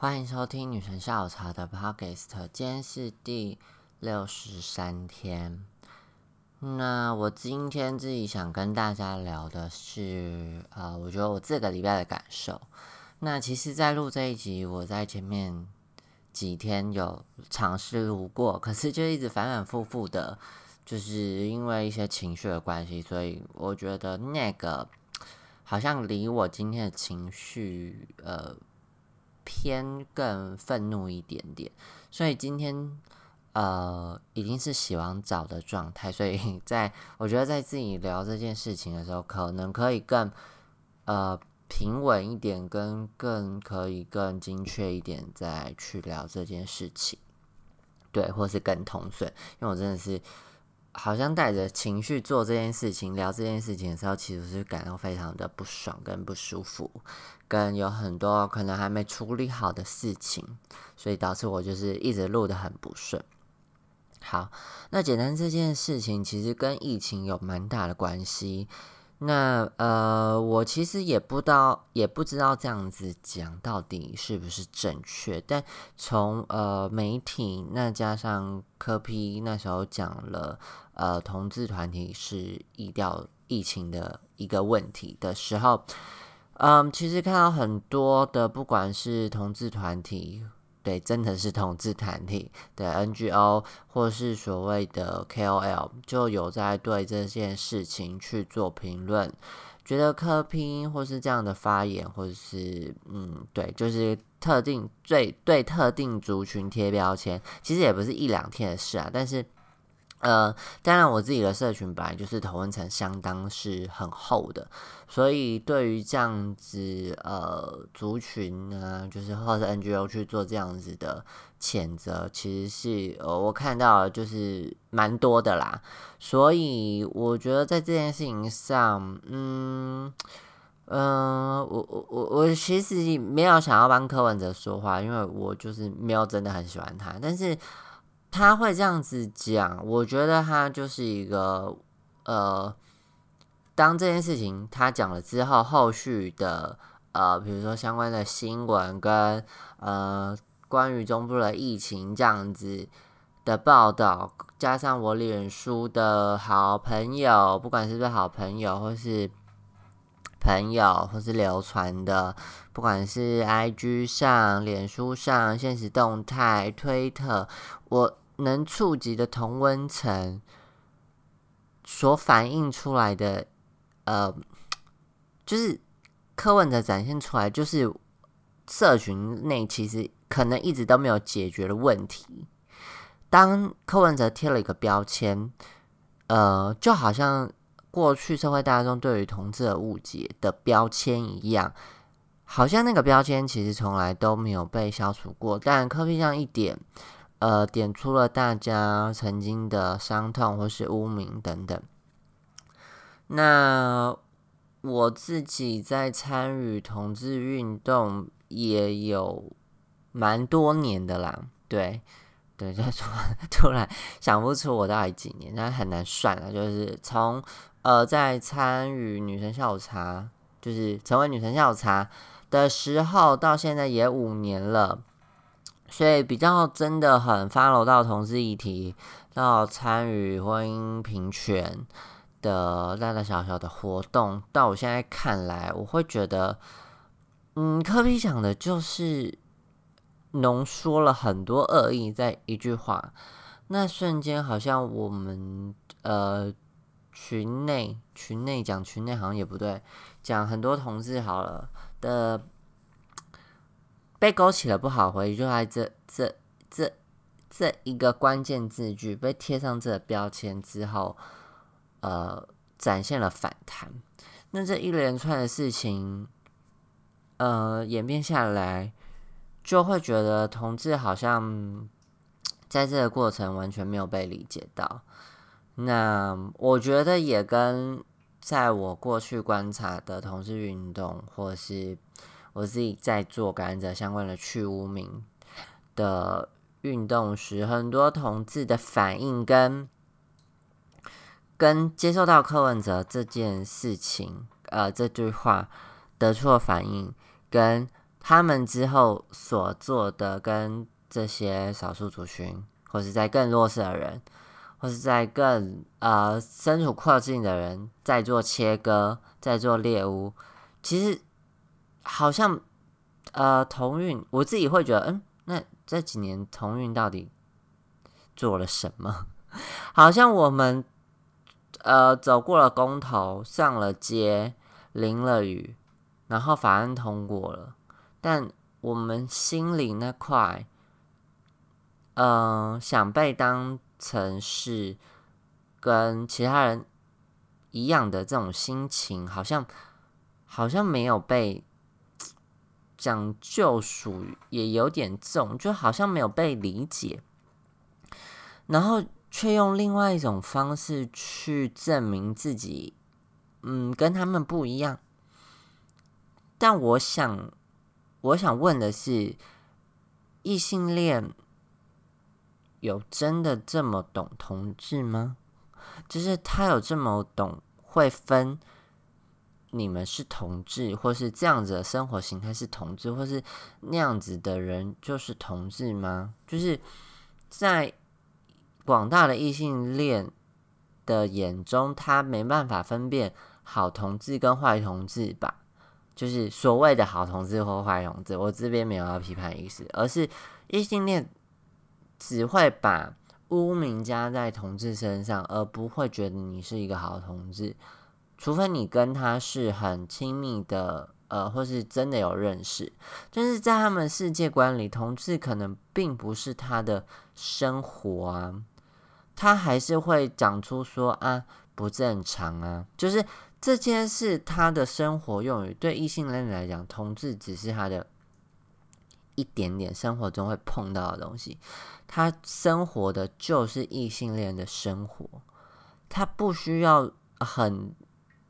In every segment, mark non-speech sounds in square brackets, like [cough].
欢迎收听女神下午茶的 Podcast，今天是第六十三天。那我今天自己想跟大家聊的是，呃，我觉得我这个礼拜的感受。那其实，在录这一集，我在前面几天有尝试录过，可是就一直反反复复的，就是因为一些情绪的关系，所以我觉得那个好像离我今天的情绪，呃。偏更愤怒一点点，所以今天呃已经是洗完澡的状态，所以 [laughs] 在我觉得在自己聊这件事情的时候，可能可以更呃平稳一点，跟更可以更精确一点再去聊这件事情，对，或是更通顺，因为我真的是。好像带着情绪做这件事情、聊这件事情的时候，其实是感到非常的不爽跟不舒服，跟有很多可能还没处理好的事情，所以导致我就是一直录的很不顺。好，那简单这件事情其实跟疫情有蛮大的关系。那呃，我其实也不知道，也不知道这样子讲到底是不是正确。但从呃媒体，那加上科批那时候讲了，呃，同志团体是疫调疫情的一个问题的时候，嗯，其实看到很多的，不管是同志团体。对，真的是同志团体的 NGO，或是所谓的 KOL，就有在对这件事情去做评论，觉得科拼或是这样的发言，或者是嗯，对，就是特定最对特定族群贴标签，其实也不是一两天的事啊，但是。呃，当然，我自己的社群本来就是同温层相当是很厚的，所以对于这样子呃族群呢，就是或者 NGO 去做这样子的谴责，其实是呃我看到就是蛮多的啦。所以我觉得在这件事情上，嗯嗯，我我我我其实没有想要帮柯文哲说话，因为我就是没有真的很喜欢他，但是。他会这样子讲，我觉得他就是一个呃，当这件事情他讲了之后，后续的呃，比如说相关的新闻跟呃关于中部的疫情这样子的报道，加上我脸书的好朋友，不管是不是好朋友，或是朋友，或是流传的，不管是 IG 上、脸书上、现实动态、推特，我。能触及的同温层所反映出来的，呃，就是柯文哲展现出来，就是社群内其实可能一直都没有解决的问题。当柯文哲贴了一个标签，呃，就好像过去社会大众对于同志的误解的标签一样，好像那个标签其实从来都没有被消除过。但柯比上一点。呃，点出了大家曾经的伤痛或是污名等等。那我自己在参与同志运动也有蛮多年的啦，对对，就突突然想不出我到底几年，那很难算了。就是从呃在参与女神下午茶，就是成为女神下午茶的时候，到现在也五年了。所以比较真的很 follow 到同志议题，到参与婚姻平权的大大小小的活动，到我现在看来，我会觉得，嗯，科比讲的就是浓缩了很多恶意在一句话，那瞬间好像我们呃群内群内讲群内好像也不对，讲很多同志好了的。被勾起了不好回忆，就在这这这这一个关键字句被贴上这个标签之后，呃，展现了反弹。那这一连串的事情，呃，演变下来，就会觉得同志好像 [tsk] 在这个过程完全没有被理解到。那我觉得也跟在我过去观察的同志运动，或是。我自己在做感染者相关的去污名的运动时，很多同志的反应跟跟接受到柯文哲这件事情，呃，这句话得出的反应，跟他们之后所做的跟这些少数族群，或是在更弱势的人，或是在更呃身处困境的人，在做切割，在做猎物，其实好像呃同运，我自己会觉得，嗯，那这几年同运到底做了什么？[laughs] 好像我们呃走过了公投，上了街，淋了雨，然后法案通过了，但我们心里那块，嗯，想被当成是跟其他人一样的这种心情，好像好像没有被讲救赎，也有点重，就好像没有被理解，然后。却用另外一种方式去证明自己，嗯，跟他们不一样。但我想，我想问的是，异性恋有真的这么懂同志吗？就是他有这么懂会分你们是同志，或是这样子的生活形态是同志，或是那样子的人就是同志吗？就是在。广大的异性恋的眼中，他没办法分辨好同志跟坏同志吧？就是所谓的好同志或坏同志，我这边没有要批判意思，而是异性恋只会把污名加在同志身上，而不会觉得你是一个好同志，除非你跟他是很亲密的。呃，或是真的有认识，但是在他们世界观里，同志可能并不是他的生活啊。他还是会讲出说啊不正常啊，就是这件事他的生活用语对异性恋来讲，同志只是他的一点点生活中会碰到的东西。他生活的就是异性恋的生活，他不需要很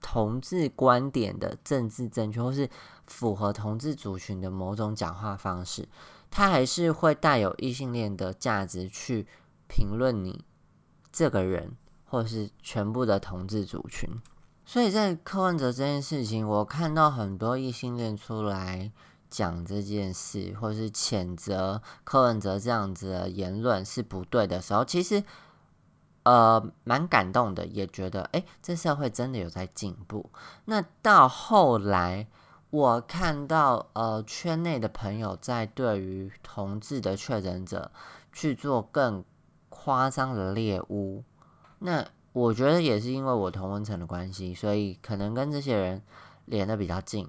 同志观点的政治正确，或是符合同志族群的某种讲话方式，他还是会带有异性恋的价值去评论你。这个人，或是全部的同志族群，所以在柯文哲这件事情，我看到很多异性恋出来讲这件事，或是谴责柯文哲这样子的言论是不对的时候，其实呃蛮感动的，也觉得哎，这社会真的有在进步。那到后来，我看到呃圈内的朋友在对于同志的确诊者去做更。夸张的猎物，那我觉得也是因为我同温层的关系，所以可能跟这些人连的比较近。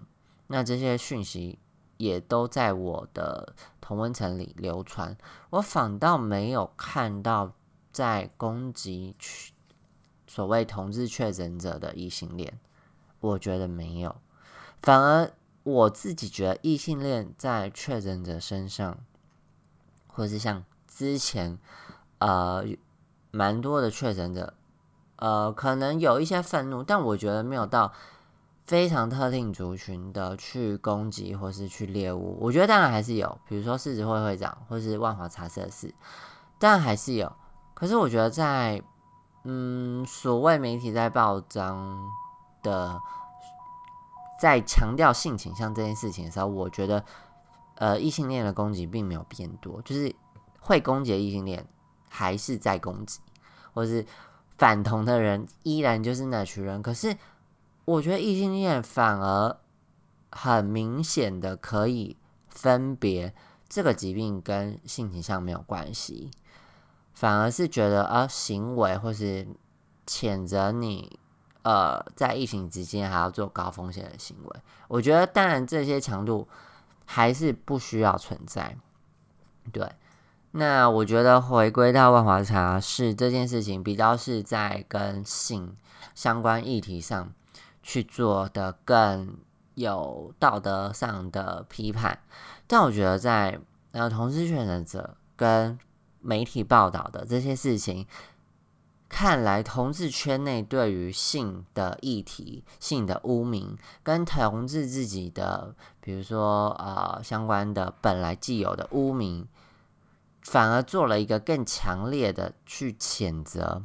那这些讯息也都在我的同温层里流传，我反倒没有看到在攻击所谓同志确诊者的异性恋，我觉得没有，反而我自己觉得异性恋在确诊者身上，或是像之前。呃，蛮多的确诊者，呃，可能有一些愤怒，但我觉得没有到非常特定族群的去攻击或是去猎物。我觉得当然还是有，比如说市执会会长或是万华茶社事，但还是有。可是我觉得在嗯，所谓媒体在报章的，在强调性倾向这件事情的时候，我觉得呃，异性恋的攻击并没有变多，就是会攻击异性恋。还是在攻击，或是反同的人依然就是那群人。可是我觉得异性恋反而很明显的可以分别这个疾病跟性倾向没有关系，反而是觉得啊行为或是谴责你呃在疫情之间还要做高风险的行为。我觉得当然这些强度还是不需要存在，对。那我觉得回归到万华茶是这件事情，比较是在跟性相关议题上去做的更有道德上的批判。但我觉得在呃同志确诊者跟媒体报道的这些事情，看来同志圈内对于性的议题、性的污名，跟同志自己的，比如说呃相关的本来既有的污名。反而做了一个更强烈的去谴责，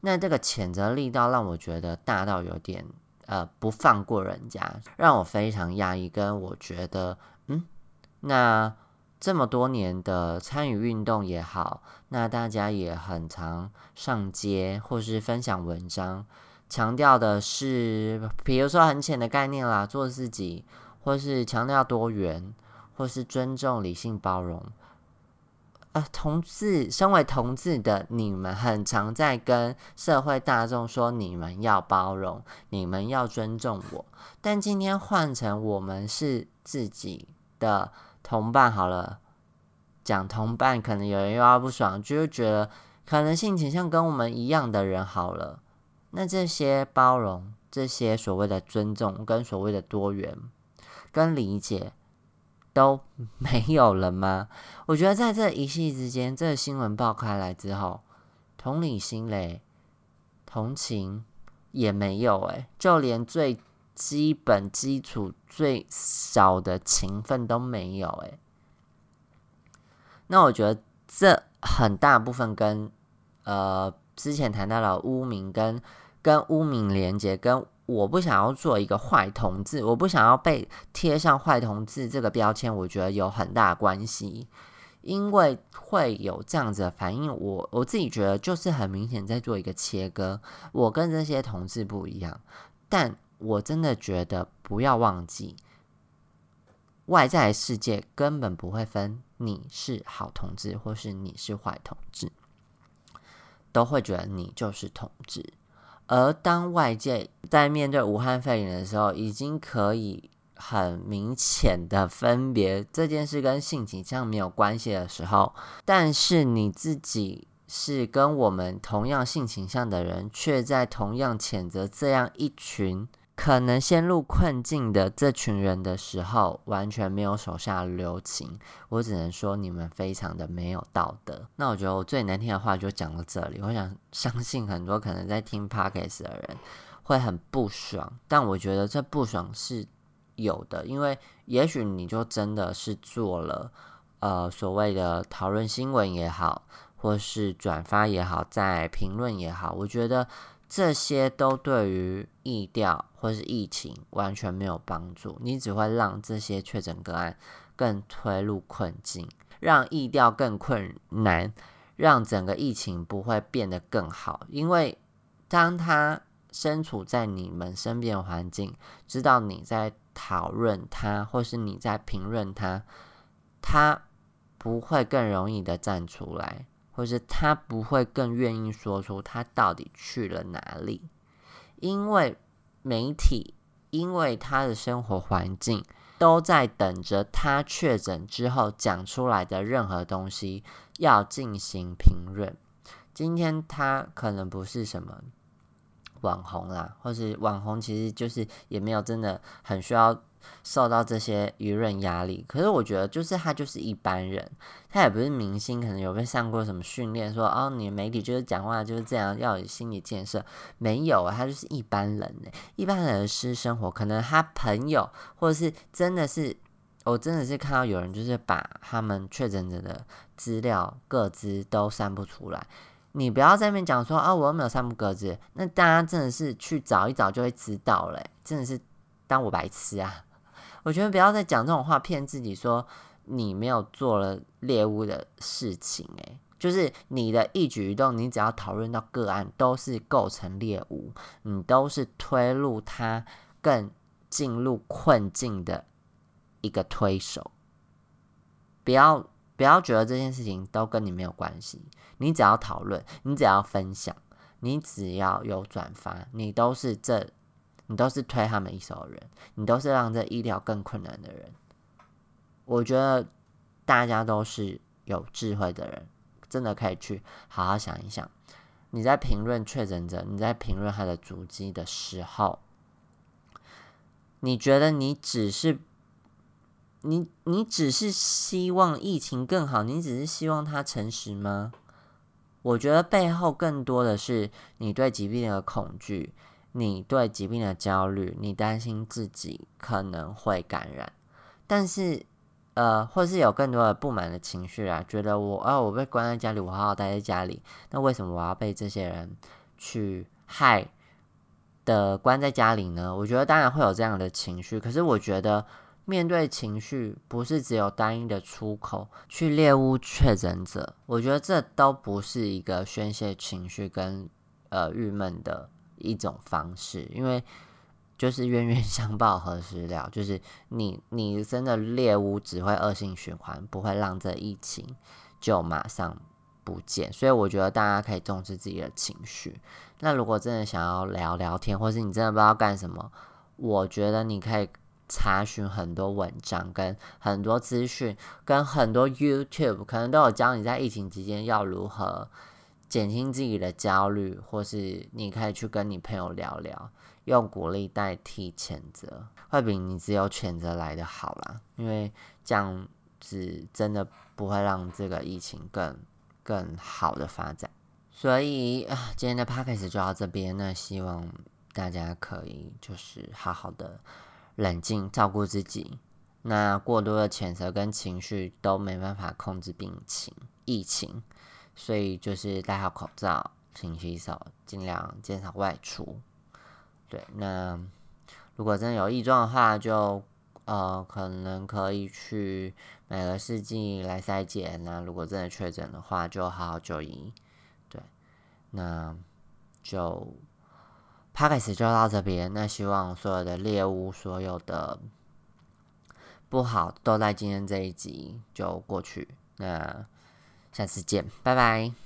那这个谴责力道让我觉得大到有点呃不放过人家，让我非常压抑。跟我觉得，嗯，那这么多年的参与运动也好，那大家也很常上街或是分享文章，强调的是，比如说很浅的概念啦，做自己，或是强调多元，或是尊重、理性、包容。呃，同志，身为同志的你们，很常在跟社会大众说，你们要包容，你们要尊重我。但今天换成我们是自己的同伴好了，讲同伴，可能有人又要不爽，就是觉得可能性倾向跟我们一样的人好了。那这些包容，这些所谓的尊重，跟所谓的多元，跟理解。都没有了吗？[laughs] 我觉得在这一系之间，这个新闻爆开来之后，同理心嘞、同情也没有诶，就连最基本、基础、最少的情分都没有诶。那我觉得这很大部分跟呃之前谈到了污名跟跟污名连接跟。我不想要做一个坏同志，我不想要被贴上坏同志这个标签，我觉得有很大关系，因为会有这样子的反应，我我自己觉得就是很明显在做一个切割，我跟这些同志不一样，但我真的觉得不要忘记，外在世界根本不会分你是好同志或是你是坏同志，都会觉得你就是同志。而当外界在面对武汉肺炎的时候，已经可以很明显的分别这件事跟性倾向没有关系的时候，但是你自己是跟我们同样性倾向的人，却在同样谴责这样一群。可能陷入困境的这群人的时候，完全没有手下留情。我只能说，你们非常的没有道德。那我觉得我最难听的话就讲到这里。我想相信很多可能在听 podcast 的人会很不爽，但我觉得这不爽是有的，因为也许你就真的是做了呃所谓的讨论新闻也好，或是转发也好，在评论也好，我觉得。这些都对于疫调或是疫情完全没有帮助，你只会让这些确诊个案更推入困境，让疫调更困难，让整个疫情不会变得更好。因为当他身处在你们身边的环境，知道你在讨论他，或是你在评论他，他不会更容易的站出来。或是他不会更愿意说出他到底去了哪里，因为媒体，因为他的生活环境都在等着他确诊之后讲出来的任何东西要进行评论。今天他可能不是什么网红啦，或是网红，其实就是也没有真的很需要。受到这些舆论压力，可是我觉得就是他就是一般人，他也不是明星，可能有被上过什么训练，说哦，你媒体就是讲话就是这样，要有心理建设，没有，他就是一般人呢，一般人的私生活，可能他朋友或者是真的是，我真的是看到有人就是把他们确诊者的资料各自都散不出来，你不要在那边讲说啊，我又没有散布各自，那大家真的是去找一找就会知道嘞，真的是当我白痴啊！我觉得不要再讲这种话骗自己，说你没有做了猎物的事情，诶，就是你的一举一动，你只要讨论到个案，都是构成猎物，你都是推入他更进入困境的一个推手。不要不要觉得这件事情都跟你没有关系，你只要讨论，你只要分享，你只要有转发，你都是这。你都是推他们一手的人，你都是让这医疗更困难的人。我觉得大家都是有智慧的人，真的可以去好好想一想。你在评论确诊者，你在评论他的足迹的时候，你觉得你只是你你只是希望疫情更好，你只是希望他诚实吗？我觉得背后更多的是你对疾病的恐惧。你对疾病的焦虑，你担心自己可能会感染，但是呃，或是有更多的不满的情绪啊，觉得我啊，我被关在家里，我好好待在家里，那为什么我要被这些人去害的关在家里呢？我觉得当然会有这样的情绪，可是我觉得面对情绪，不是只有单一的出口去猎物确诊者。我觉得这都不是一个宣泄情绪跟呃郁闷的一种方式，因为就是冤冤相报何时了？就是你你真的猎物只会恶性循环，不会让这疫情就马上不见。所以我觉得大家可以重视自己的情绪。那如果真的想要聊聊天，或是你真的不知道干什么，我觉得你可以查询很多文章、跟很多资讯、跟很多 YouTube，可能都有教你在疫情期间要如何减轻自己的焦虑，或是你可以去跟你朋友聊聊，用鼓励代替谴责，会比你只有谴责来的好啦。因为这样子真的不会让这个疫情更更好的发展。所以啊，今天的 p o c a s t 就到这边。那希望大家可以就是好好的冷静，照顾自己。那过多的谴责跟情绪都没办法控制病情、疫情，所以就是戴好口罩、勤洗手，尽量减少外出。对，那如果真的有异状的话，就呃可能可以去每个世纪来筛检。那如果真的确诊的话，就好好就医。对那就 p o d c 就到这边。那希望所有的猎物、所有的不好都在今天这一集就过去。那下次见，拜拜。